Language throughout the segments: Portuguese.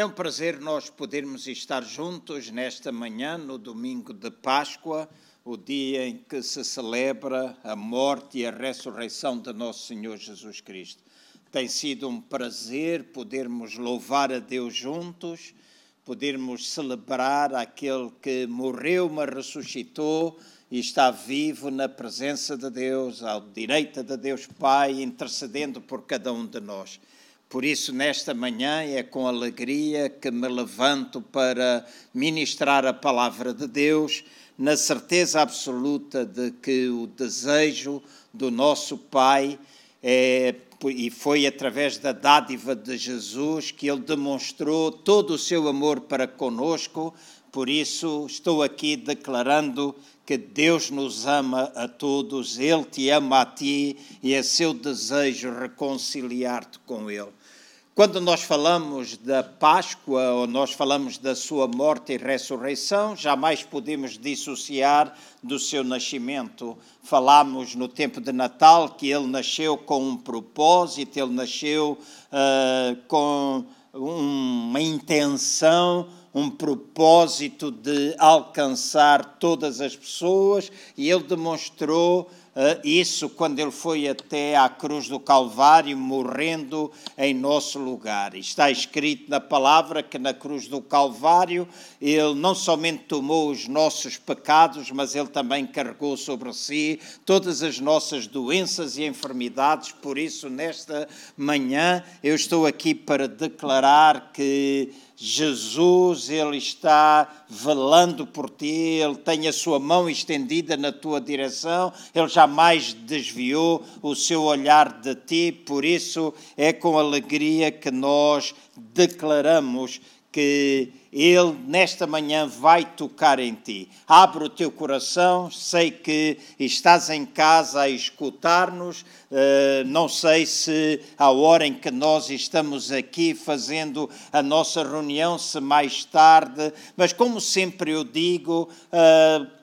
É um prazer nós podermos estar juntos nesta manhã, no domingo de Páscoa, o dia em que se celebra a morte e a ressurreição de nosso Senhor Jesus Cristo. Tem sido um prazer podermos louvar a Deus juntos, podermos celebrar aquele que morreu, mas ressuscitou e está vivo na presença de Deus, ao direito de Deus Pai, intercedendo por cada um de nós. Por isso, nesta manhã, é com alegria que me levanto para ministrar a palavra de Deus, na certeza absoluta de que o desejo do nosso Pai é, e foi através da dádiva de Jesus que ele demonstrou todo o seu amor para conosco. Por isso, estou aqui declarando que Deus nos ama a todos, Ele te ama a ti e é seu desejo reconciliar-te com Ele. Quando nós falamos da Páscoa ou nós falamos da sua morte e ressurreição, jamais podemos dissociar do seu nascimento. Falamos no tempo de Natal que ele nasceu com um propósito, ele nasceu uh, com uma intenção, um propósito de alcançar todas as pessoas e ele demonstrou isso quando ele foi até à cruz do Calvário, morrendo em nosso lugar. Está escrito na palavra que na cruz do Calvário ele não somente tomou os nossos pecados, mas ele também carregou sobre si todas as nossas doenças e enfermidades. Por isso, nesta manhã, eu estou aqui para declarar que Jesus, Ele está velando por ti, Ele tem a sua mão estendida na tua direção, Ele jamais desviou o seu olhar de ti, por isso é com alegria que nós declaramos que Ele nesta manhã vai tocar em ti. Abre o teu coração, sei que estás em casa a escutar-nos, uh, não sei se a hora em que nós estamos aqui fazendo a nossa reunião, se mais tarde, mas como sempre eu digo, uh,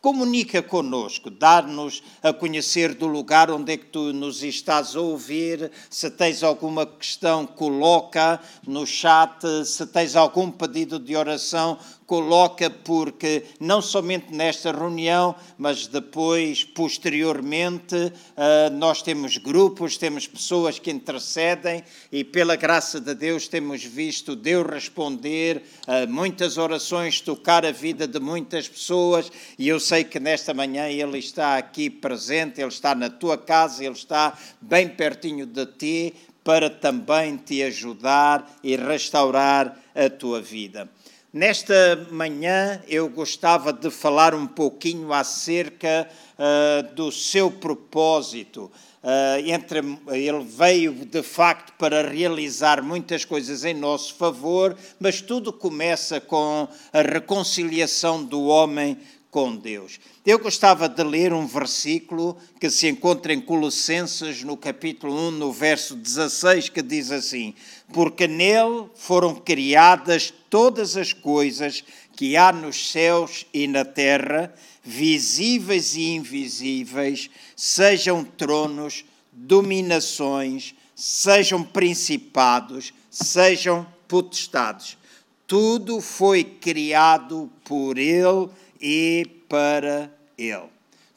Comunica conosco, dá-nos a conhecer do lugar onde é que tu nos estás a ouvir. Se tens alguma questão, coloca no chat. Se tens algum pedido de oração, coloca, porque não somente nesta reunião, mas depois, posteriormente, uh, nós temos grupos, temos pessoas que intercedem e, pela graça de Deus, temos visto Deus responder a muitas orações, tocar a vida de muitas pessoas e eu sei que nesta manhã Ele está aqui presente, Ele está na tua casa, Ele está bem pertinho de ti para também te ajudar e restaurar a tua vida. Nesta manhã eu gostava de falar um pouquinho acerca uh, do seu propósito. Uh, entre, ele veio de facto para realizar muitas coisas em nosso favor, mas tudo começa com a reconciliação do homem com Deus. Eu gostava de ler um versículo que se encontra em Colossenses, no capítulo 1, no verso 16, que diz assim: Porque nele foram criadas todas as coisas que há nos céus e na terra, visíveis e invisíveis, sejam tronos, dominações, sejam principados, sejam potestades. Tudo foi criado por ele e para Ele.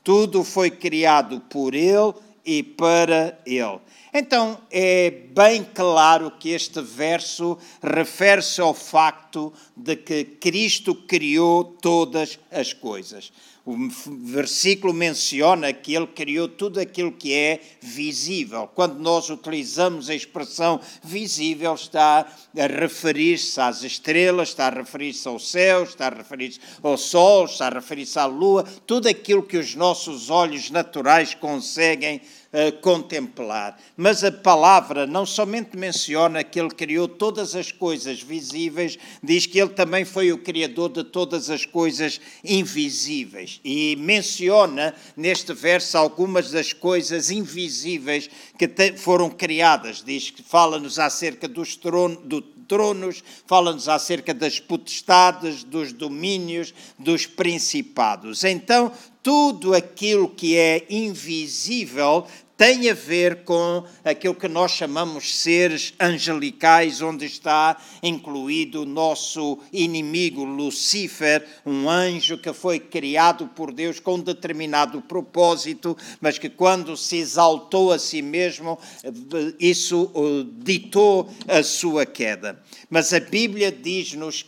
Tudo foi criado por Ele e para Ele. Então é bem claro que este verso refere-se ao facto de que Cristo criou todas as coisas. O versículo menciona que ele criou tudo aquilo que é visível. Quando nós utilizamos a expressão visível, está a referir-se às estrelas, está a referir-se ao céu, está a referir-se ao sol, está a referir-se à lua, tudo aquilo que os nossos olhos naturais conseguem contemplar. Mas a palavra não somente menciona que ele criou todas as coisas visíveis, diz que ele também foi o criador de todas as coisas invisíveis. E menciona neste verso algumas das coisas invisíveis que foram criadas. Diz que fala-nos acerca dos tronos, do tronos, fala-nos acerca das potestades, dos domínios, dos principados. Então, tudo aquilo que é invisível tem a ver com aquilo que nós chamamos seres angelicais, onde está incluído o nosso inimigo Lucifer, um anjo que foi criado por Deus com um determinado propósito, mas que quando se exaltou a si mesmo, isso ditou a sua queda. Mas a Bíblia diz-nos,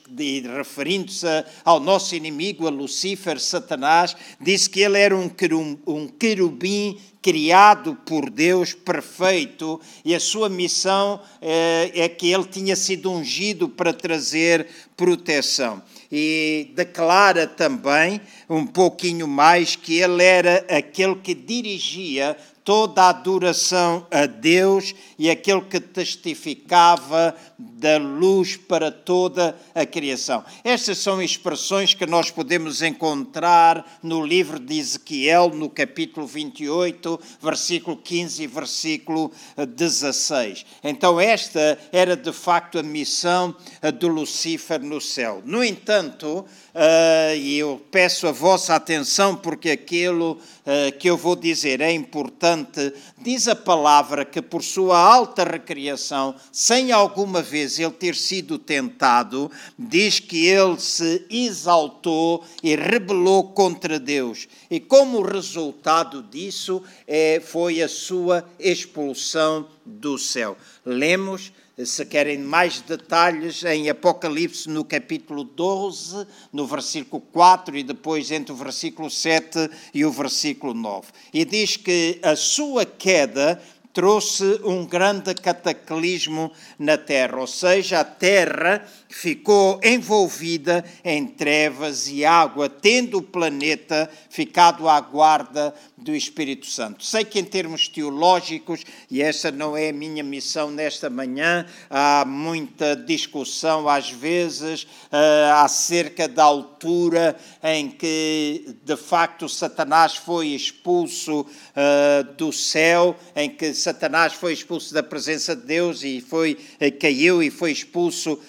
referindo-se ao nosso inimigo, a Lucifer, Satanás, diz que ele era um querubim criado por Deus perfeito e a sua missão é, é que ele tinha sido ungido para trazer proteção. E declara também um pouquinho mais que ele era aquele que dirigia toda a adoração a Deus e aquele que testificava da luz para toda a criação. Estas são expressões que nós podemos encontrar no livro de Ezequiel, no capítulo 28, versículo 15 e versículo 16. Então, esta era de facto a missão de Lucifer no céu. No entanto, uh, e eu peço a vossa atenção porque aquilo uh, que eu vou dizer é importante, diz a palavra que por sua alta recriação, sem alguma vez ele ter sido tentado, diz que ele se exaltou e rebelou contra Deus. E como resultado disso é, foi a sua expulsão do céu. Lemos se querem mais detalhes, em Apocalipse, no capítulo 12, no versículo 4 e depois entre o versículo 7 e o versículo 9. E diz que a sua queda trouxe um grande cataclismo na Terra, ou seja, a Terra ficou envolvida em trevas e água, tendo o planeta ficado à guarda do Espírito Santo. Sei que, em termos teológicos, e essa não é a minha missão nesta manhã, há muita discussão, às vezes, uh, acerca da altura em que, de facto, Satanás foi expulso uh, do céu, em que Satanás foi expulso da presença de Deus e foi, uh, caiu e foi expulso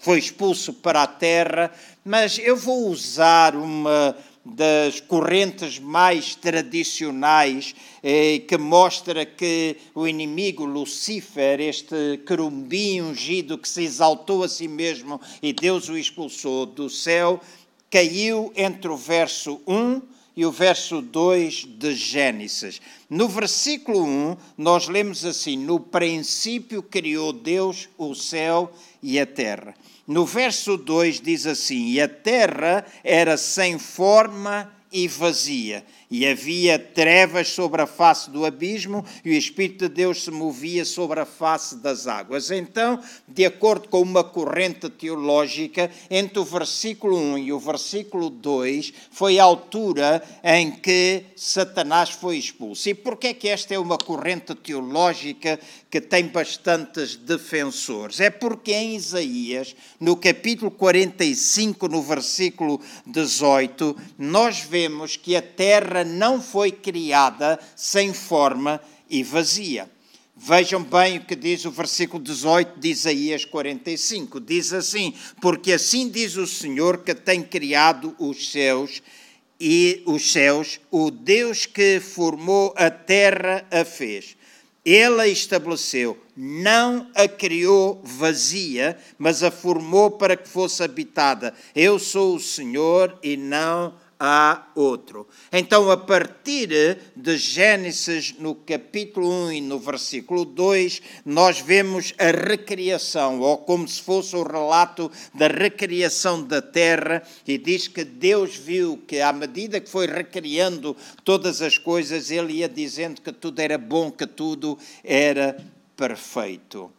foi expulso para a terra, mas eu vou usar uma das correntes mais tradicionais eh, que mostra que o inimigo Lucifer, este querubim ungido que se exaltou a si mesmo e Deus o expulsou do céu, caiu entre o verso 1 e o verso 2 de Gênesis. No versículo 1, nós lemos assim: No princípio criou Deus o céu e a terra. No verso 2 diz assim: E a terra era sem forma e vazia, e havia trevas sobre a face do abismo, e o Espírito de Deus se movia sobre a face das águas. Então, de acordo com uma corrente teológica, entre o versículo 1 e o versículo 2 foi a altura em que Satanás foi expulso. E por que é que esta é uma corrente teológica que tem bastantes defensores? É porque em Isaías, no capítulo 45, no versículo 18, nós vemos que a terra terra não foi criada sem forma e vazia. Vejam bem o que diz o versículo 18 de Isaías 45. Diz assim: Porque assim diz o Senhor que tem criado os céus e os céus, o Deus que formou a terra a fez. Ele a estabeleceu, não a criou vazia, mas a formou para que fosse habitada. Eu sou o Senhor e não há outro. Então, a partir de Gênesis, no capítulo 1 e no versículo 2, nós vemos a recriação, ou como se fosse o relato da recriação da terra, e diz que Deus viu que, à medida que foi recriando todas as coisas, ele ia dizendo que tudo era bom, que tudo era perfeito.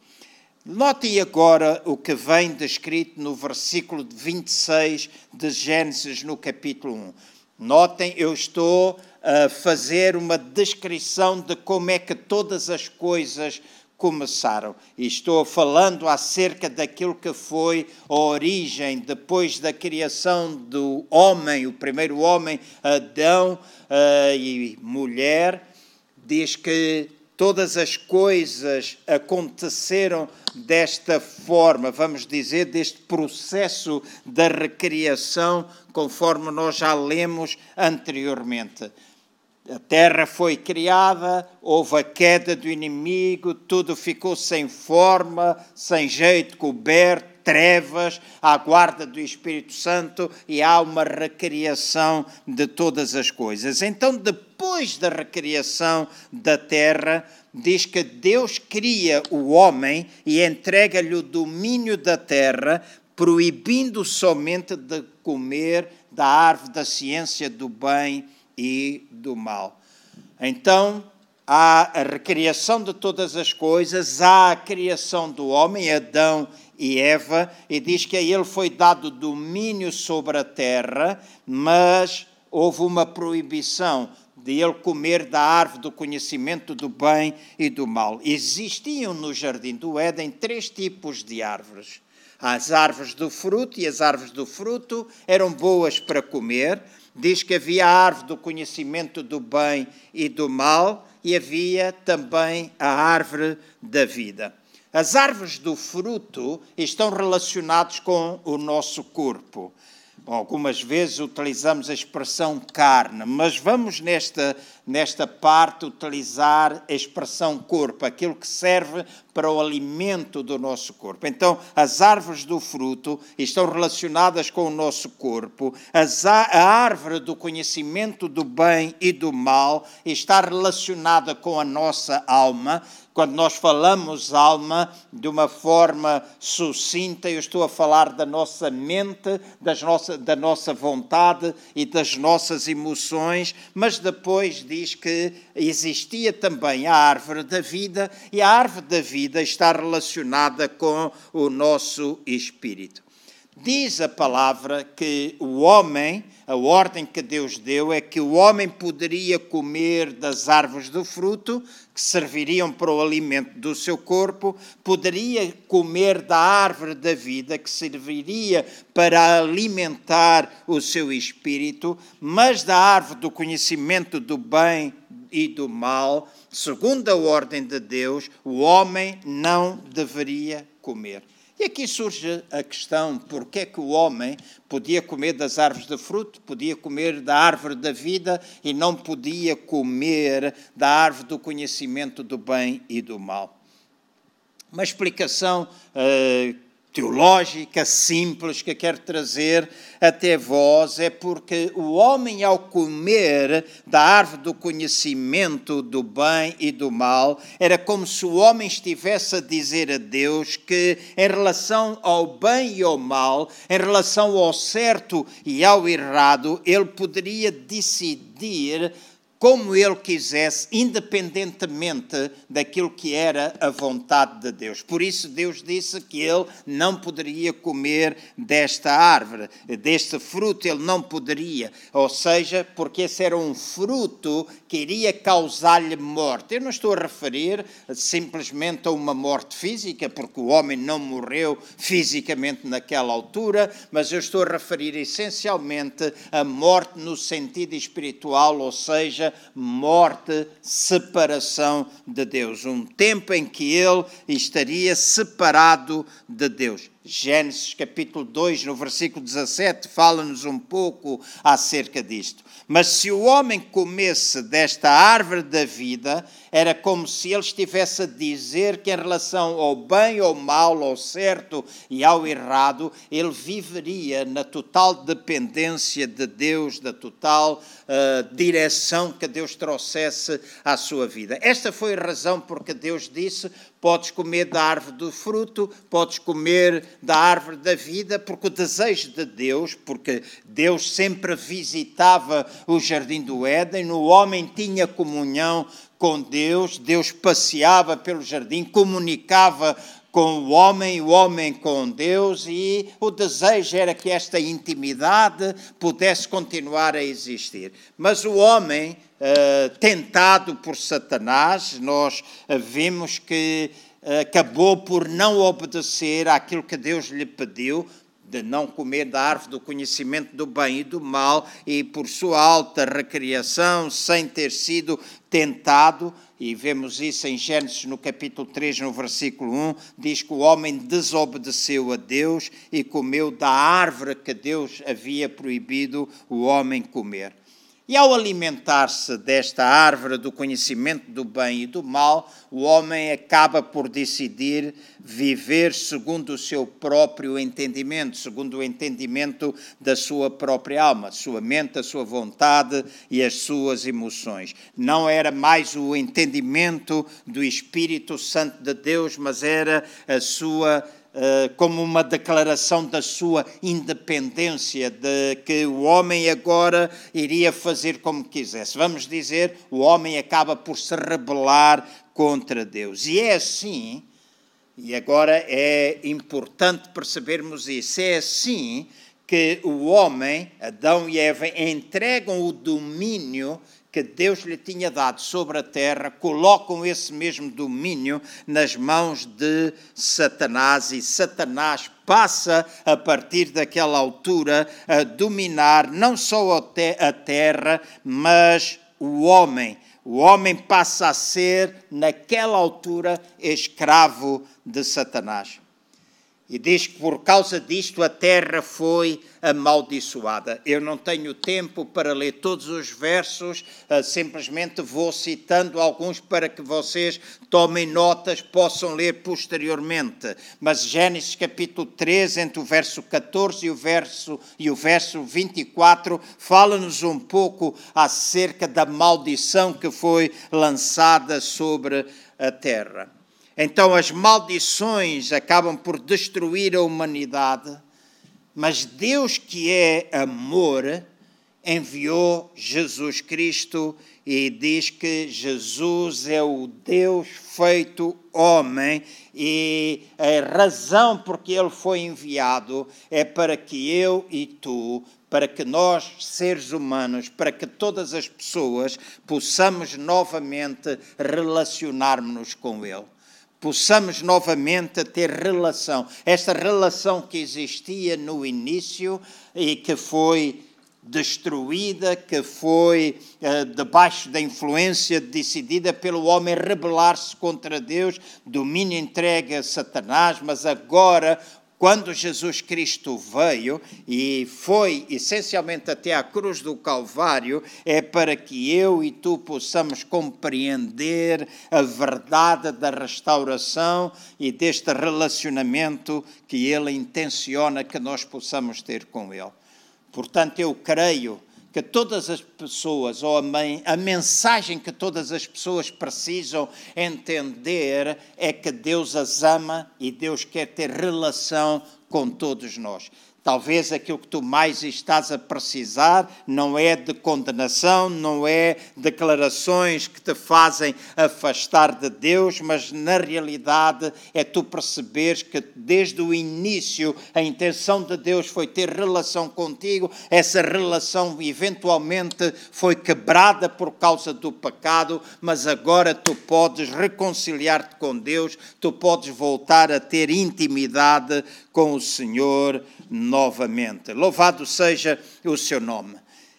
Notem agora o que vem descrito no versículo 26 de Gênesis, no capítulo 1. Notem, eu estou a fazer uma descrição de como é que todas as coisas começaram. E estou falando acerca daquilo que foi a origem, depois da criação do homem, o primeiro homem, Adão uh, e mulher. Diz que todas as coisas aconteceram desta forma, vamos dizer, deste processo da recriação, conforme nós já lemos anteriormente. A terra foi criada, houve a queda do inimigo, tudo ficou sem forma, sem jeito, coberto, trevas, à guarda do Espírito Santo e há uma recriação de todas as coisas. Então, depois da recriação da terra, diz que Deus cria o homem e entrega-lhe o domínio da terra, proibindo somente de comer da árvore da ciência do bem e do mal. Então, há a recriação de todas as coisas, há a criação do homem, Adão e Eva, e diz que a ele foi dado domínio sobre a terra, mas houve uma proibição de ele comer da árvore do conhecimento do bem e do mal. Existiam no jardim do Éden três tipos de árvores. As árvores do fruto, e as árvores do fruto eram boas para comer. Diz que havia a árvore do conhecimento do bem e do mal, e havia também a árvore da vida. As árvores do fruto estão relacionadas com o nosso corpo. Algumas vezes utilizamos a expressão carne, mas vamos nesta, nesta parte utilizar a expressão corpo, aquilo que serve para o alimento do nosso corpo. Então, as árvores do fruto estão relacionadas com o nosso corpo, a árvore do conhecimento do bem e do mal está relacionada com a nossa alma quando nós falamos alma de uma forma sucinta, eu estou a falar da nossa mente, das nossa, da nossa vontade e das nossas emoções, mas depois diz que existia também a árvore da vida e a árvore da vida está relacionada com o nosso espírito. Diz a palavra que o homem, a ordem que Deus deu é que o homem poderia comer das árvores do fruto, que serviriam para o alimento do seu corpo, poderia comer da árvore da vida, que serviria para alimentar o seu espírito, mas da árvore do conhecimento do bem e do mal, segundo a ordem de Deus, o homem não deveria comer. E aqui surge a questão: porque é que o homem podia comer das árvores de fruto, podia comer da árvore da vida e não podia comer da árvore do conhecimento do bem e do mal? Uma explicação uh, teológica simples que quero trazer até vós é porque o homem, ao comer da árvore do conhecimento do bem e do mal, era como se o homem estivesse a dizer a Deus que, em relação ao bem e ao mal, em relação ao certo e ao errado, ele poderia decidir como ele quisesse, independentemente daquilo que era a vontade de Deus. Por isso, Deus disse que ele não poderia comer desta árvore, deste fruto, ele não poderia. Ou seja, porque esse era um fruto que iria causar-lhe morte. Eu não estou a referir simplesmente a uma morte física, porque o homem não morreu fisicamente naquela altura, mas eu estou a referir essencialmente a morte no sentido espiritual, ou seja, morte, separação de Deus. Um tempo em que ele estaria separado de Deus. Gênesis capítulo 2, no versículo 17, fala-nos um pouco acerca disto. Mas se o homem comesse desta árvore da vida, era como se ele estivesse a dizer que, em relação ao bem ou mal, ao certo e ao errado, ele viveria na total dependência de Deus, da total uh, direção que Deus trouxesse à sua vida. Esta foi a razão porque Deus disse: podes comer da árvore do fruto, podes comer da árvore da vida, porque o desejo de Deus, porque Deus sempre visitava o jardim do Éden, o homem tinha comunhão com Deus, Deus passeava pelo jardim, comunicava com o homem, o homem com Deus, e o desejo era que esta intimidade pudesse continuar a existir. Mas o homem, uh, tentado por Satanás, nós uh, vimos que uh, acabou por não obedecer àquilo que Deus lhe pediu, de não comer da árvore do conhecimento do bem e do mal, e por sua alta recriação, sem ter sido tentado, e vemos isso em Gênesis no capítulo 3, no versículo 1, diz que o homem desobedeceu a Deus e comeu da árvore que Deus havia proibido o homem comer. E ao alimentar-se desta árvore do conhecimento do bem e do mal, o homem acaba por decidir viver segundo o seu próprio entendimento, segundo o entendimento da sua própria alma, sua mente, a sua vontade e as suas emoções. Não era mais o entendimento do Espírito Santo de Deus, mas era a sua como uma declaração da sua independência, de que o homem agora iria fazer como quisesse. Vamos dizer, o homem acaba por se rebelar contra Deus. E é assim, e agora é importante percebermos isso, é assim que o homem, Adão e Eva, entregam o domínio que Deus lhe tinha dado sobre a terra, colocam esse mesmo domínio nas mãos de Satanás e Satanás passa, a partir daquela altura, a dominar não só a terra, mas o homem. O homem passa a ser, naquela altura, escravo de Satanás. E diz que por causa disto a terra foi amaldiçoada. Eu não tenho tempo para ler todos os versos, uh, simplesmente vou citando alguns para que vocês tomem notas, possam ler posteriormente. Mas Gênesis capítulo 3, entre o verso 14 e o verso, e o verso 24, fala-nos um pouco acerca da maldição que foi lançada sobre a terra. Então as maldições acabam por destruir a humanidade, mas Deus, que é amor, enviou Jesus Cristo e diz que Jesus é o Deus feito homem e a razão por que ele foi enviado é para que eu e tu, para que nós, seres humanos, para que todas as pessoas possamos novamente relacionar-nos com ele possamos novamente ter relação. Esta relação que existia no início e que foi destruída, que foi uh, debaixo da influência decidida pelo homem rebelar-se contra Deus, domínio entregue a Satanás, mas agora quando Jesus Cristo veio e foi essencialmente até à cruz do Calvário, é para que eu e tu possamos compreender a verdade da restauração e deste relacionamento que Ele intenciona que nós possamos ter com Ele. Portanto, eu creio que todas as pessoas, ou a, mensagem que todas as pessoas precisam entender é que Deus as ama e Deus quer ter relação com todos nós. Talvez aquilo que tu mais estás a precisar não é de condenação, não é declarações que te fazem afastar de Deus, mas na realidade é tu perceberes que desde o início a intenção de Deus foi ter relação contigo, essa relação eventualmente foi quebrada por causa do pecado, mas agora tu podes reconciliar-te com Deus, tu podes voltar a ter intimidade com o Senhor novamente. Louvado seja o seu nome.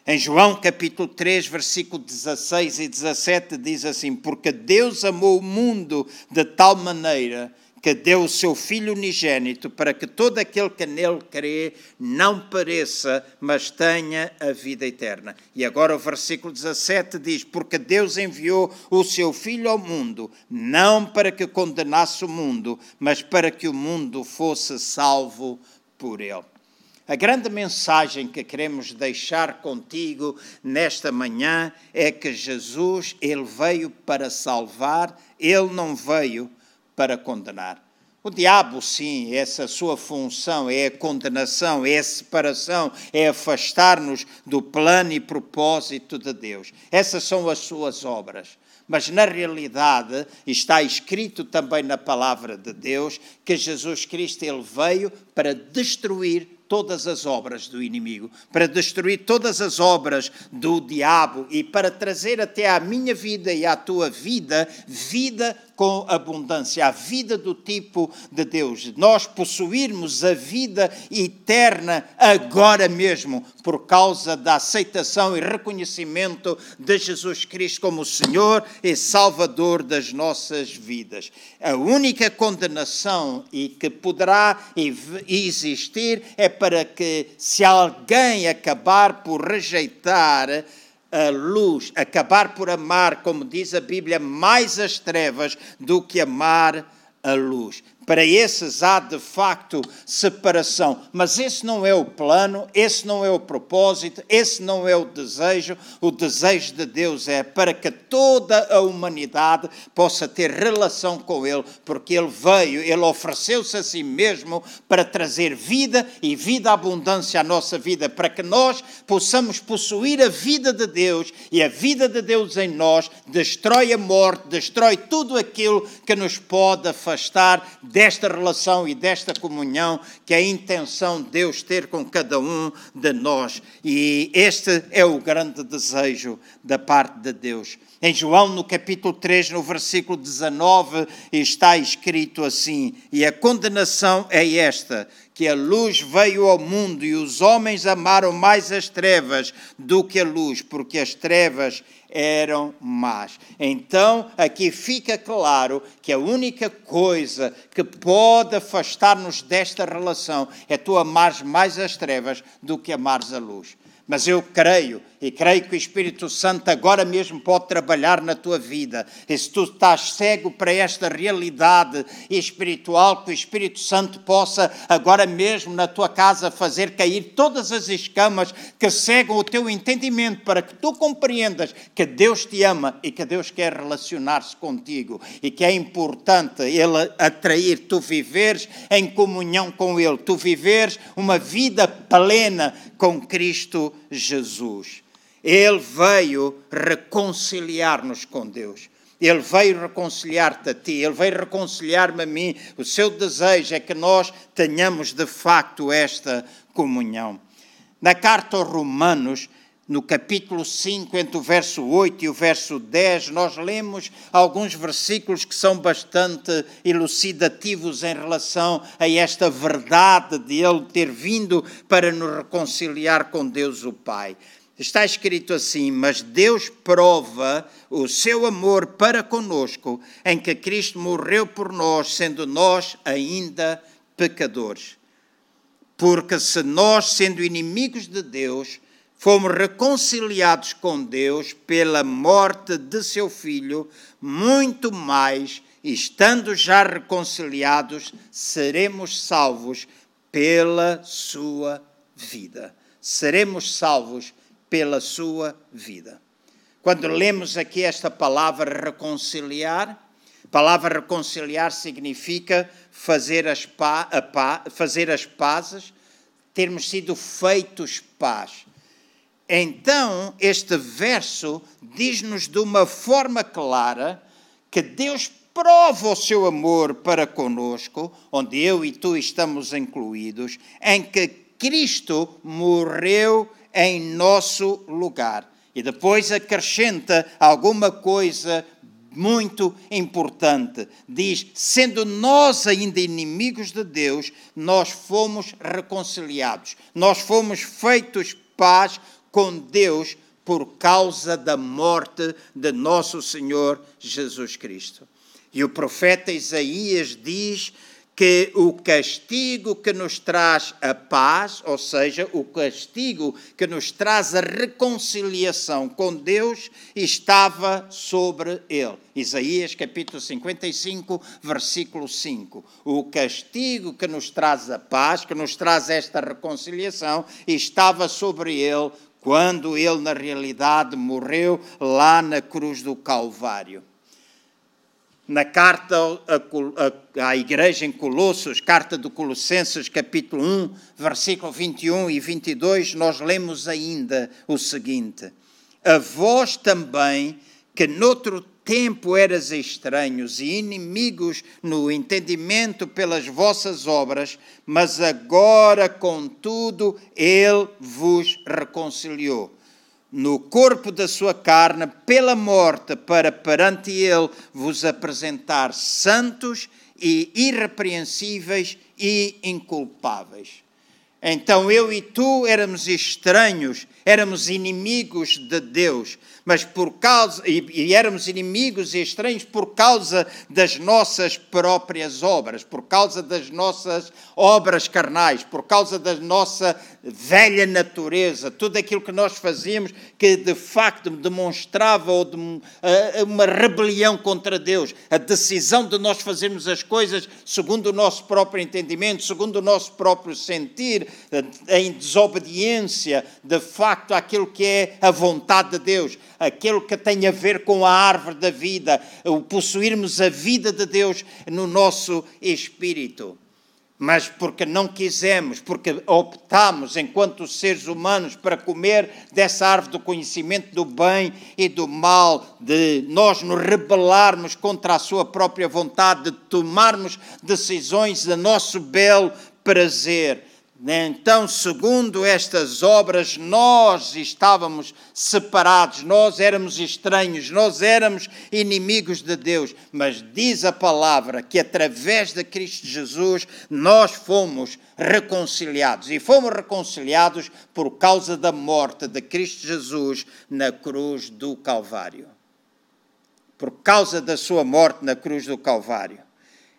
Em João capítulo 3, versículo 16 e 17 diz assim: Porque Deus amou o mundo de tal maneira que deu o seu Filho unigênito para que todo aquele que nele crê não pareça, mas tenha a vida eterna. E agora o versículo 17 diz: Porque Deus enviou o seu Filho ao mundo, não para que condenasse o mundo, mas para que o mundo fosse salvo por ele. A grande mensagem que queremos deixar contigo nesta manhã é que Jesus, ele veio para salvar, ele não veio para condenar. O diabo, sim, essa sua função é a condenação, é a separação, é afastar-nos do plano e propósito de Deus. Essas são as suas obras. Mas na realidade está escrito também na palavra de Deus que Jesus Cristo ele veio para destruir todas as obras do inimigo, para destruir todas as obras do diabo e para trazer até à minha vida e à tua vida vida com abundância, a vida do tipo de Deus, nós possuirmos a vida eterna agora mesmo, por causa da aceitação e reconhecimento de Jesus Cristo como Senhor e Salvador das nossas vidas. A única condenação e que poderá existir é para que, se alguém acabar por rejeitar a luz, acabar por amar, como diz a Bíblia, mais as trevas do que amar a luz. Para esses há de facto separação, mas esse não é o plano, esse não é o propósito, esse não é o desejo. O desejo de Deus é para que toda a humanidade possa ter relação com Ele, porque Ele veio, Ele ofereceu-se a si mesmo para trazer vida e vida abundância à nossa vida, para que nós possamos possuir a vida de Deus e a vida de Deus em nós destrói a morte, destrói tudo aquilo que nos pode afastar desta relação e desta comunhão que a intenção de Deus ter com cada um de nós. E este é o grande desejo da parte de Deus. Em João, no capítulo 3, no versículo 19, está escrito assim: E a condenação é esta, que a luz veio ao mundo e os homens amaram mais as trevas do que a luz, porque as trevas eram más. Então, aqui fica claro que a única coisa que pode afastar-nos desta relação é tu amares mais as trevas do que amares a luz. Mas eu creio e creio que o Espírito Santo agora mesmo pode trabalhar na tua vida. E se tu estás cego para esta realidade espiritual, que o Espírito Santo possa agora mesmo na tua casa fazer cair todas as escamas que cegam o teu entendimento para que tu compreendas que Deus te ama e que Deus quer relacionar-se contigo e que é importante Ele atrair, tu viveres em comunhão com Ele, tu viveres uma vida plena com Cristo Jesus. Ele veio reconciliar-nos com Deus. Ele veio reconciliar-te a ti, ele veio reconciliar-me a mim. O seu desejo é que nós tenhamos de facto esta comunhão. Na carta aos Romanos, no capítulo 5, entre o verso 8 e o verso 10, nós lemos alguns versículos que são bastante elucidativos em relação a esta verdade de Ele ter vindo para nos reconciliar com Deus o Pai. Está escrito assim: Mas Deus prova o seu amor para conosco, em que Cristo morreu por nós, sendo nós ainda pecadores. Porque se nós, sendo inimigos de Deus, fomos reconciliados com Deus pela morte de seu filho, muito mais, estando já reconciliados, seremos salvos pela sua vida. Seremos salvos pela sua vida. Quando lemos aqui esta palavra reconciliar, palavra reconciliar significa fazer as, pa, pa, fazer as pazes, termos sido feitos paz. Então, este verso diz-nos de uma forma clara que Deus prova o seu amor para conosco, onde eu e tu estamos incluídos, em que Cristo morreu em nosso lugar. E depois acrescenta alguma coisa muito importante. Diz: sendo nós ainda inimigos de Deus, nós fomos reconciliados, nós fomos feitos paz com Deus por causa da morte de nosso Senhor Jesus Cristo. E o profeta Isaías diz que o castigo que nos traz a paz, ou seja, o castigo que nos traz a reconciliação com Deus, estava sobre ele. Isaías capítulo 55, versículo 5. O castigo que nos traz a paz, que nos traz esta reconciliação, estava sobre ele quando ele, na realidade, morreu lá na cruz do Calvário na carta à igreja em Colossos, carta de Colossenses, capítulo 1, versículo 21 e 22, nós lemos ainda o seguinte: A vós também, que noutro tempo eras estranhos e inimigos no entendimento pelas vossas obras, mas agora, contudo, Ele vos reconciliou no corpo da sua carne pela morte, para perante ele vos apresentar santos e irrepreensíveis e inculpáveis. Então eu e tu éramos estranhos, éramos inimigos de Deus, mas por causa e, e, éramos inimigos e estranhos por causa das nossas próprias obras, por causa das nossas obras carnais, por causa da nossa velha natureza, tudo aquilo que nós fazíamos que de facto demonstrava de, uh, uma rebelião contra Deus, a decisão de nós fazermos as coisas segundo o nosso próprio entendimento, segundo o nosso próprio sentir, uh, em desobediência de facto àquilo que é a vontade de Deus, aquilo que tem a ver com a árvore da vida, o possuirmos a vida de Deus no nosso espírito mas porque não quisemos, porque optamos, enquanto seres humanos, para comer dessa árvore do conhecimento do bem e do mal, de nós nos rebelarmos contra a sua própria vontade, de tomarmos decisões de nosso belo prazer. Então, segundo estas obras, nós estávamos separados, nós éramos estranhos, nós éramos inimigos de Deus. Mas diz a palavra que através de Cristo Jesus nós fomos reconciliados. E fomos reconciliados por causa da morte de Cristo Jesus na cruz do Calvário. Por causa da sua morte na cruz do Calvário.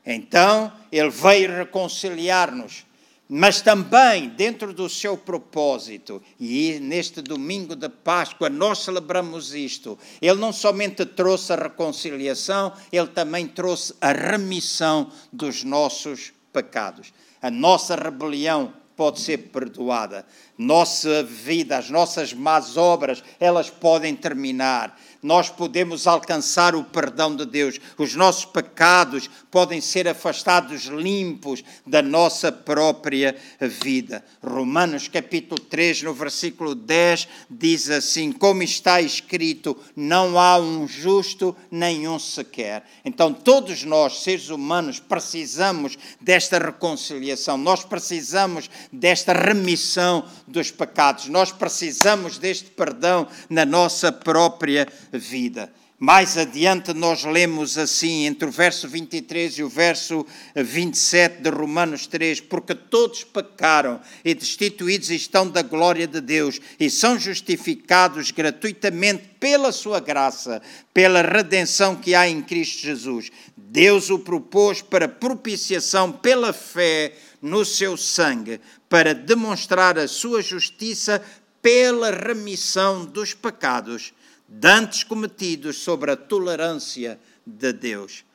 Então, ele veio reconciliar-nos mas também dentro do seu propósito, e neste domingo de Páscoa nós celebramos isto. Ele não somente trouxe a reconciliação, ele também trouxe a remissão dos nossos pecados. A nossa rebelião pode ser perdoada. Nossa vida, as nossas más obras, elas podem terminar nós podemos alcançar o perdão de Deus. Os nossos pecados podem ser afastados limpos da nossa própria vida. Romanos capítulo 3, no versículo 10, diz assim: Como está escrito, não há um justo nenhum sequer. Então, todos nós, seres humanos, precisamos desta reconciliação, nós precisamos desta remissão dos pecados, nós precisamos deste perdão na nossa própria vida vida. Mais adiante nós lemos assim, entre o verso 23 e o verso 27 de Romanos 3, porque todos pecaram e destituídos estão da glória de Deus e são justificados gratuitamente pela sua graça, pela redenção que há em Cristo Jesus. Deus o propôs para propiciação pela fé no seu sangue, para demonstrar a sua justiça pela remissão dos pecados dantes cometidos sobre a tolerância de Deus,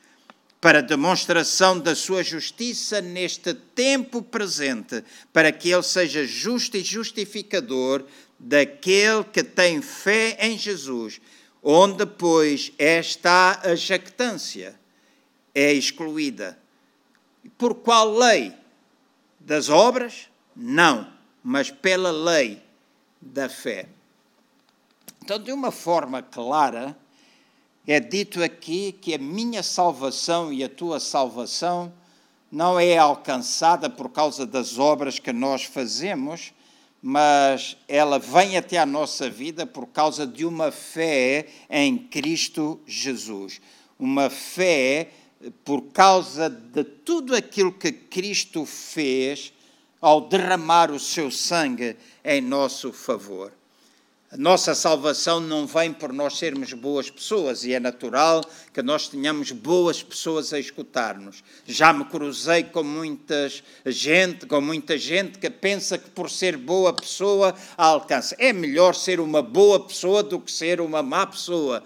para demonstração da sua justiça neste tempo presente, para que ele seja justo e justificador daquele que tem fé em Jesus, onde, pois, está a jactância, é excluída. Por qual lei? Das obras? Não, mas pela lei da fé. Então, de uma forma clara, é dito aqui que a minha salvação e a tua salvação não é alcançada por causa das obras que nós fazemos, mas ela vem até a nossa vida por causa de uma fé em Cristo Jesus. Uma fé por causa de tudo aquilo que Cristo fez ao derramar o seu sangue em nosso favor. A nossa salvação não vem por nós sermos boas pessoas e é natural que nós tenhamos boas pessoas a escutar-nos. Já me cruzei com muita gente, com muita gente que pensa que por ser boa pessoa alcança. É melhor ser uma boa pessoa do que ser uma má pessoa.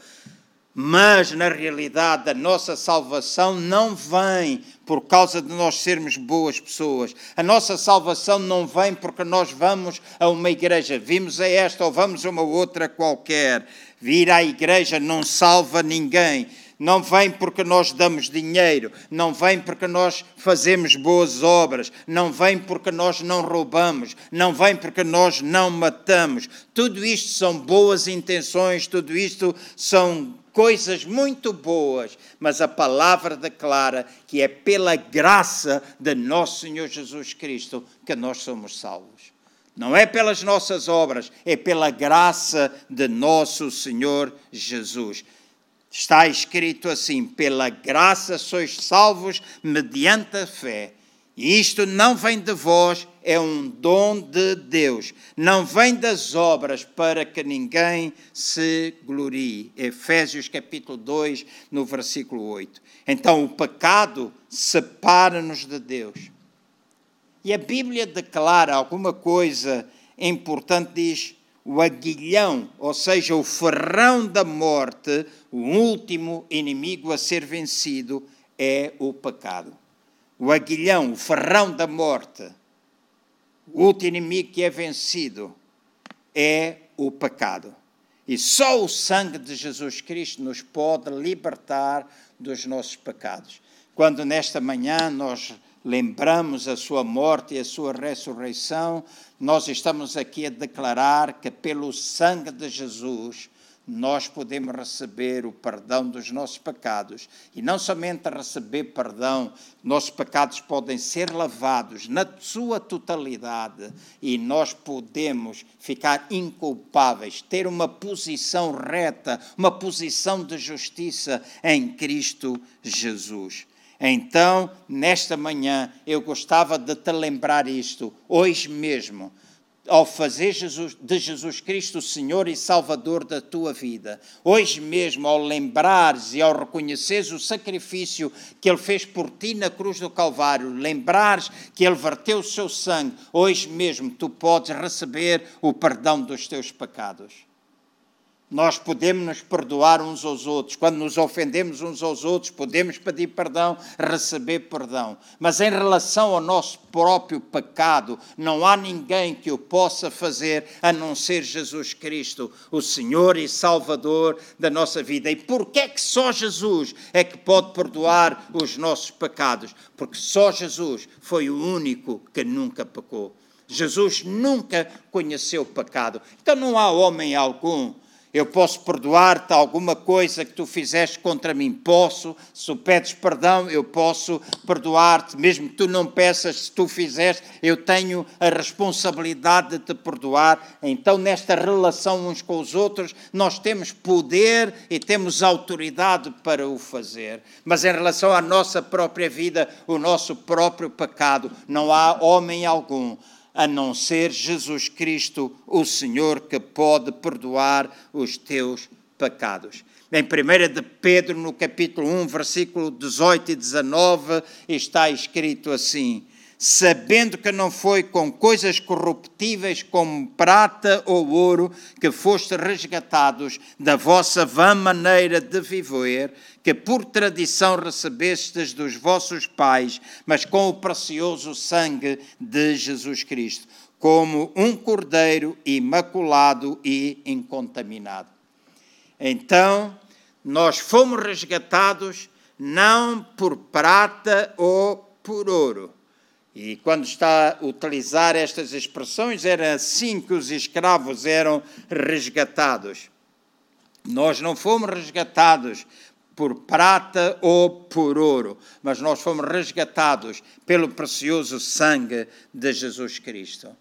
Mas, na realidade, a nossa salvação não vem por causa de nós sermos boas pessoas. A nossa salvação não vem porque nós vamos a uma igreja, vimos a esta ou vamos a uma outra qualquer. Vir à igreja não salva ninguém. Não vem porque nós damos dinheiro, não vem porque nós fazemos boas obras, não vem porque nós não roubamos, não vem porque nós não matamos. Tudo isto são boas intenções, tudo isto são coisas muito boas, mas a palavra declara que é pela graça de nosso Senhor Jesus Cristo que nós somos salvos. Não é pelas nossas obras, é pela graça de nosso Senhor Jesus. Está escrito assim: pela graça sois salvos mediante a fé. E isto não vem de vós, é um dom de Deus, não vem das obras para que ninguém se glorie. Efésios capítulo 2, no versículo 8. Então o pecado separa-nos de Deus. E a Bíblia declara alguma coisa importante, diz o aguilhão, ou seja, o ferrão da morte, o último inimigo a ser vencido é o pecado. O aguilhão, o ferrão da morte, o último inimigo que é vencido é o pecado. E só o sangue de Jesus Cristo nos pode libertar dos nossos pecados. Quando nesta manhã nós lembramos a sua morte e a sua ressurreição, nós estamos aqui a declarar que pelo sangue de Jesus nós podemos receber o perdão dos nossos pecados. E não somente receber perdão, nossos pecados podem ser lavados na sua totalidade e nós podemos ficar inculpáveis, ter uma posição reta, uma posição de justiça em Cristo Jesus. Então, nesta manhã, eu gostava de te lembrar isto, hoje mesmo, ao fazer Jesus, de Jesus Cristo o Senhor e Salvador da tua vida. Hoje mesmo, ao lembrares e ao reconheceres o sacrifício que Ele fez por ti na cruz do Calvário, lembrares que Ele verteu o seu sangue, hoje mesmo tu podes receber o perdão dos teus pecados. Nós podemos nos perdoar uns aos outros. Quando nos ofendemos uns aos outros, podemos pedir perdão, receber perdão. Mas em relação ao nosso próprio pecado, não há ninguém que o possa fazer a não ser Jesus Cristo, o Senhor e Salvador da nossa vida. E por é que só Jesus é que pode perdoar os nossos pecados? Porque só Jesus foi o único que nunca pecou. Jesus nunca conheceu pecado. Então não há homem algum eu posso perdoar-te alguma coisa que tu fizeste contra mim. Posso, se tu pedes perdão, eu posso perdoar-te, mesmo que tu não peças, se tu fizeste, eu tenho a responsabilidade de te perdoar. Então, nesta relação uns com os outros, nós temos poder e temos autoridade para o fazer. Mas em relação à nossa própria vida, o nosso próprio pecado, não há homem algum a não ser Jesus Cristo, o Senhor, que pode perdoar os teus pecados. Em 1 de Pedro, no capítulo 1, versículo 18 e 19, está escrito assim: sabendo que não foi com coisas corruptíveis como prata ou ouro que foste resgatados da vossa vã maneira de viver, que por tradição recebestes dos vossos pais, mas com o precioso sangue de Jesus Cristo, como um cordeiro imaculado e incontaminado. Então, nós fomos resgatados não por prata ou por ouro, e quando está a utilizar estas expressões, era assim que os escravos eram resgatados. Nós não fomos resgatados por prata ou por ouro, mas nós fomos resgatados pelo precioso sangue de Jesus Cristo.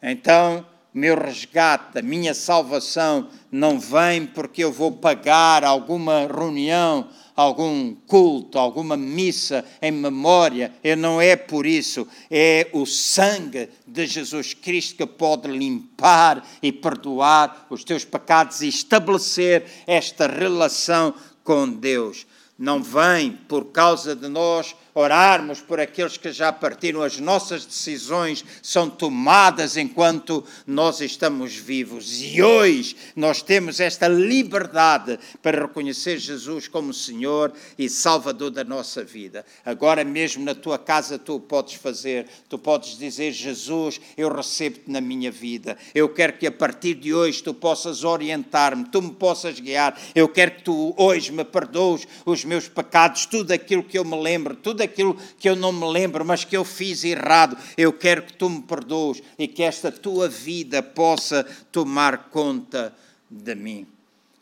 Então, meu resgate, a minha salvação não vem porque eu vou pagar alguma reunião, algum culto, alguma missa em memória. E não é por isso, é o sangue de Jesus Cristo que pode limpar e perdoar os teus pecados e estabelecer esta relação com Deus. Não vem por causa de nós orarmos por aqueles que já partiram. As nossas decisões são tomadas enquanto nós estamos vivos. E hoje nós temos esta liberdade para reconhecer Jesus como Senhor e Salvador da nossa vida. Agora mesmo na tua casa tu o podes fazer. Tu podes dizer: Jesus, eu recebo-te na minha vida. Eu quero que a partir de hoje tu possas orientar-me, tu me possas guiar. Eu quero que tu hoje me perdoes os meus pecados, tudo aquilo que eu me lembro, tudo aquilo que eu não me lembro, mas que eu fiz errado. Eu quero que tu me perdoes e que esta tua vida possa tomar conta de mim.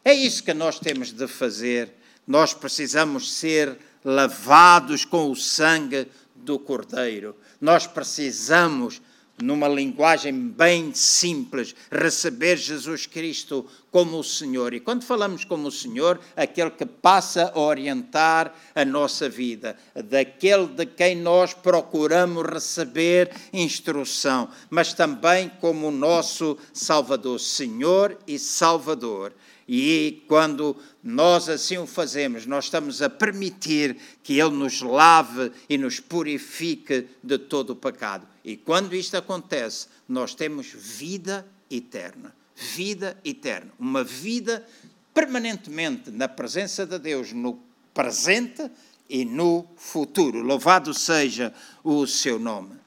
É isso que nós temos de fazer. Nós precisamos ser lavados com o sangue do Cordeiro. Nós precisamos numa linguagem bem simples, receber Jesus Cristo como o Senhor. E quando falamos como o Senhor, aquele que passa a orientar a nossa vida, daquele de quem nós procuramos receber instrução, mas também como o nosso Salvador, Senhor e Salvador. E quando nós assim o fazemos, nós estamos a permitir que Ele nos lave e nos purifique de todo o pecado. E quando isto acontece, nós temos vida eterna. Vida eterna. Uma vida permanentemente na presença de Deus, no presente e no futuro. Louvado seja o seu nome.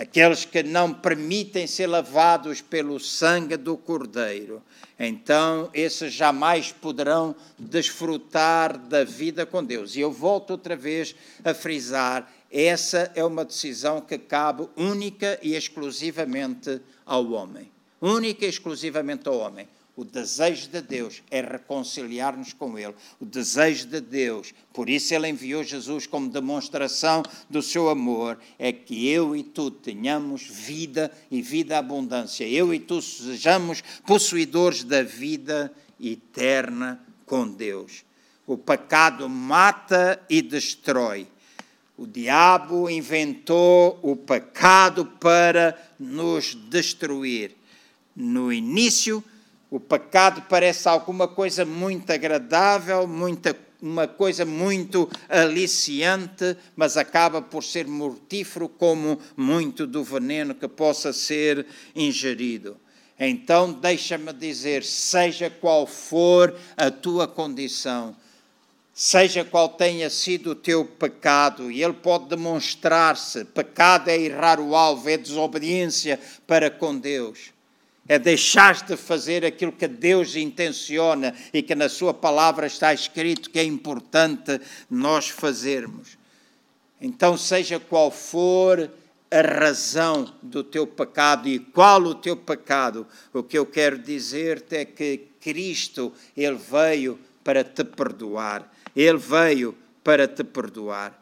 Aqueles que não permitem ser lavados pelo sangue do Cordeiro, então esses jamais poderão desfrutar da vida com Deus. E eu volto outra vez a frisar: essa é uma decisão que cabe única e exclusivamente ao homem. Única e exclusivamente ao homem. O desejo de Deus é reconciliar-nos com Ele. O desejo de Deus, por isso Ele enviou Jesus como demonstração do seu amor, é que eu e tu tenhamos vida e vida abundância. Eu e tu sejamos possuidores da vida eterna com Deus. O pecado mata e destrói. O diabo inventou o pecado para nos destruir. No início, o pecado parece alguma coisa muito agradável, muita, uma coisa muito aliciante, mas acaba por ser mortífero, como muito do veneno que possa ser ingerido. Então, deixa-me dizer: seja qual for a tua condição, seja qual tenha sido o teu pecado, e ele pode demonstrar-se: pecado é errar o alvo, é desobediência para com Deus é deixar de fazer aquilo que Deus intenciona e que na Sua palavra está escrito que é importante nós fazermos. Então, seja qual for a razão do teu pecado e qual o teu pecado, o que eu quero dizer-te é que Cristo, Ele veio para te perdoar. Ele veio para te perdoar.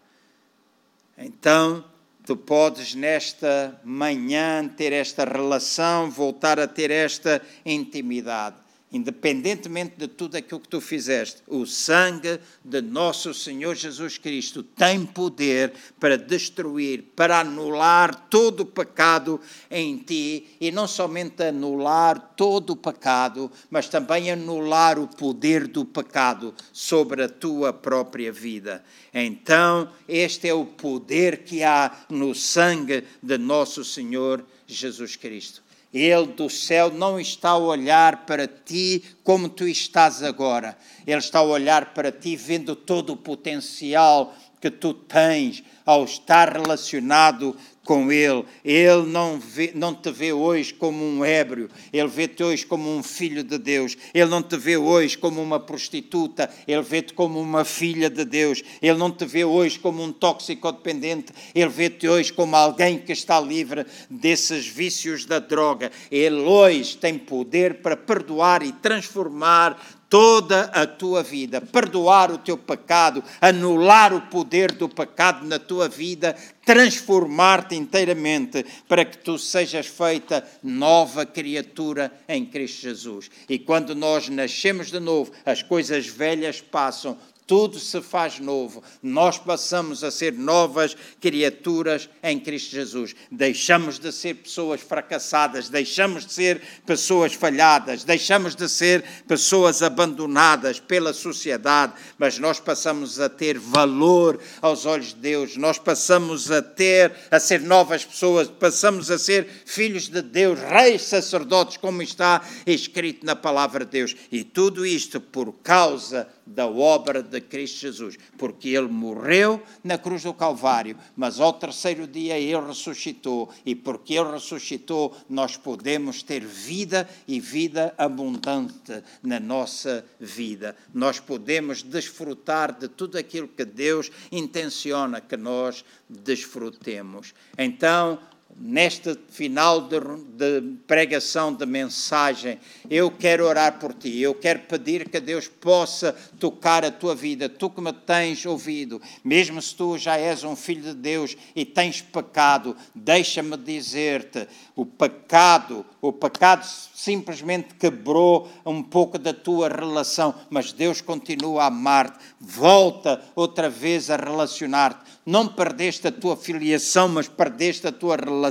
Então, tu podes nesta manhã ter esta relação, voltar a ter esta intimidade independentemente de tudo aquilo que tu fizeste, o sangue de nosso Senhor Jesus Cristo tem poder para destruir, para anular todo o pecado em ti e não somente anular todo o pecado, mas também anular o poder do pecado sobre a tua própria vida. Então, este é o poder que há no sangue de nosso Senhor Jesus Cristo. Ele do céu não está a olhar para ti como tu estás agora. Ele está a olhar para ti vendo todo o potencial que tu tens ao estar relacionado com Ele. Ele não, vê, não te vê hoje como um ébrio, Ele vê-te hoje como um filho de Deus. Ele não te vê hoje como uma prostituta, Ele vê-te como uma filha de Deus. Ele não te vê hoje como um tóxico-dependente, Ele vê-te hoje como alguém que está livre desses vícios da droga. Ele hoje tem poder para perdoar e transformar toda a tua vida, perdoar o teu pecado, anular o poder do pecado na tua vida, transformar-te inteiramente para que tu sejas feita nova criatura em Cristo Jesus. E quando nós nascemos de novo, as coisas velhas passam, tudo se faz novo. Nós passamos a ser novas criaturas em Cristo Jesus. Deixamos de ser pessoas fracassadas, deixamos de ser pessoas falhadas, deixamos de ser pessoas abandonadas pela sociedade, mas nós passamos a ter valor aos olhos de Deus. Nós passamos a ter a ser novas pessoas, passamos a ser filhos de Deus, reis sacerdotes, como está escrito na palavra de Deus. E tudo isto por causa da obra de Cristo Jesus, porque ele morreu na cruz do Calvário, mas ao terceiro dia ele ressuscitou, e porque ele ressuscitou, nós podemos ter vida e vida abundante na nossa vida. Nós podemos desfrutar de tudo aquilo que Deus intenciona que nós desfrutemos. Então, neste final de, de, pregação, de mensagem, eu quero orar por ti, eu quero pedir que Deus possa tocar a tua vida, tu que me tens ouvido, mesmo se tu já és um filho de Deus e tens pecado, deixa-me dizer-te, o pecado, o pecado simplesmente quebrou um pouco da tua relação, mas Deus continua a amar-te, volta outra vez a relacionar-te, não perdeste a tua filiação, mas perdeste a tua relação.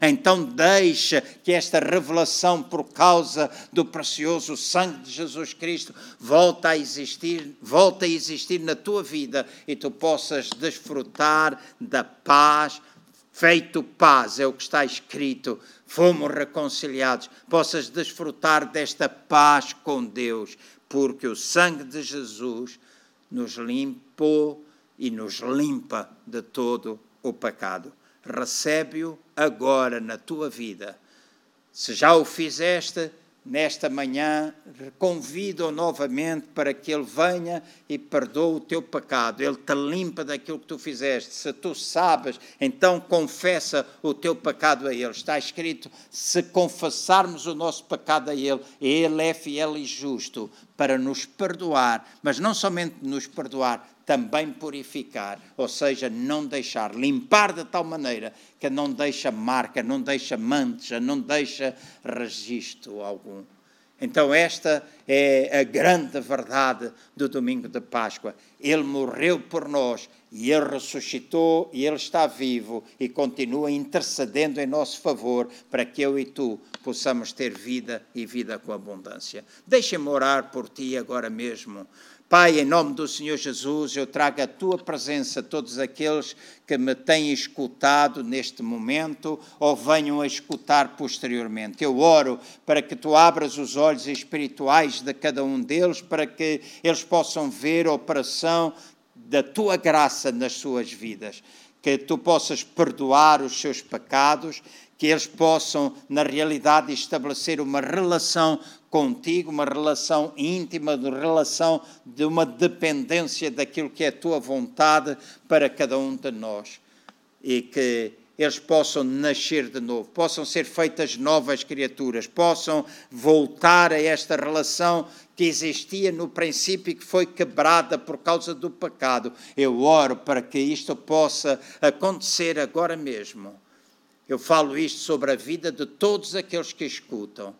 Então deixa que esta revelação, por causa do precioso sangue de Jesus Cristo, volta a existir, volta a existir na tua vida e tu possas desfrutar da paz. Feito paz, é o que está escrito, fomos reconciliados, possas desfrutar desta paz com Deus, porque o sangue de Jesus nos limpou e nos limpa de todo o pecado. Recebe-o agora na tua vida. Se já o fizeste, nesta manhã, convido-o novamente para que ele venha e perdoe o teu pecado. Ele te limpa daquilo que tu fizeste. Se tu sabes, então confessa o teu pecado a ele. Está escrito: se confessarmos o nosso pecado a ele, ele é fiel e justo para nos perdoar, mas não somente nos perdoar, também purificar, ou seja, não deixar, limpar de tal maneira que não deixa marca, não deixa mancha, não deixa registro algum. Então, esta é a grande verdade do domingo de Páscoa. Ele morreu por nós e ele ressuscitou e ele está vivo e continua intercedendo em nosso favor para que eu e tu possamos ter vida e vida com abundância. Deixa-me orar por ti agora mesmo. Pai, em nome do Senhor Jesus, eu trago a tua presença todos aqueles que me têm escutado neste momento ou venham a escutar posteriormente. Eu oro para que tu abras os olhos espirituais de cada um deles, para que eles possam ver a operação da tua graça nas suas vidas. Que tu possas perdoar os seus pecados, que eles possam, na realidade, estabelecer uma relação contigo, uma relação íntima, uma relação de uma dependência daquilo que é a tua vontade para cada um de nós. E que eles possam nascer de novo, possam ser feitas novas criaturas, possam voltar a esta relação que existia no princípio e que foi quebrada por causa do pecado. Eu oro para que isto possa acontecer agora mesmo. Eu falo isto sobre a vida de todos aqueles que escutam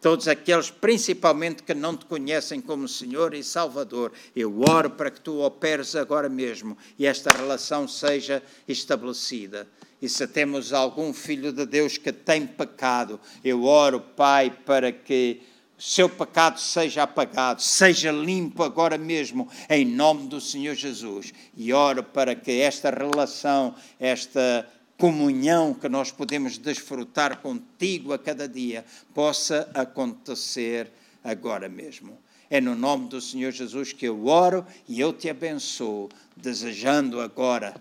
todos aqueles principalmente que não te conhecem como Senhor e Salvador. Eu oro para que tu operes agora mesmo e esta relação seja estabelecida. E se temos algum filho de Deus que tem pecado, eu oro, Pai, para que seu pecado seja apagado, seja limpo agora mesmo, em nome do Senhor Jesus. E oro para que esta relação, esta comunhão que nós podemos desfrutar contigo a cada dia possa acontecer agora mesmo. É no nome do Senhor Jesus que eu oro e eu te abençoo, desejando agora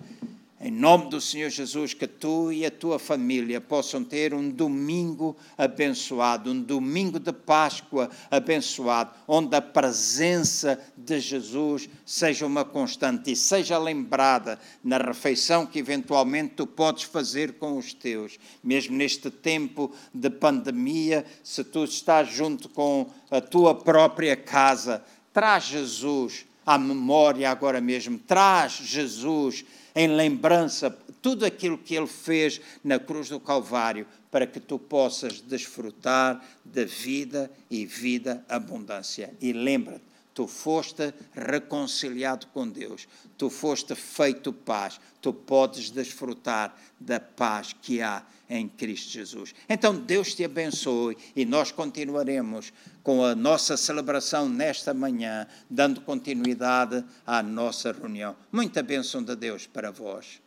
em nome do Senhor Jesus, que tu e a tua família possam ter um domingo abençoado, um domingo de Páscoa abençoado, onde a presença de Jesus seja uma constante e seja lembrada na refeição que eventualmente tu podes fazer com os teus. Mesmo neste tempo de pandemia, se tu estás junto com a tua própria casa, traz Jesus à memória agora mesmo, traz Jesus em lembrança tudo aquilo que ele fez na cruz do Calvário, para que tu possas desfrutar da vida e vida abundância. E lembra-te, tu foste reconciliado com Deus, tu foste feito paz, tu podes desfrutar da paz que há em Cristo Jesus. Então Deus te abençoe e nós continuaremos com a nossa celebração nesta manhã, dando continuidade à nossa reunião. Muita bênção de Deus para vós.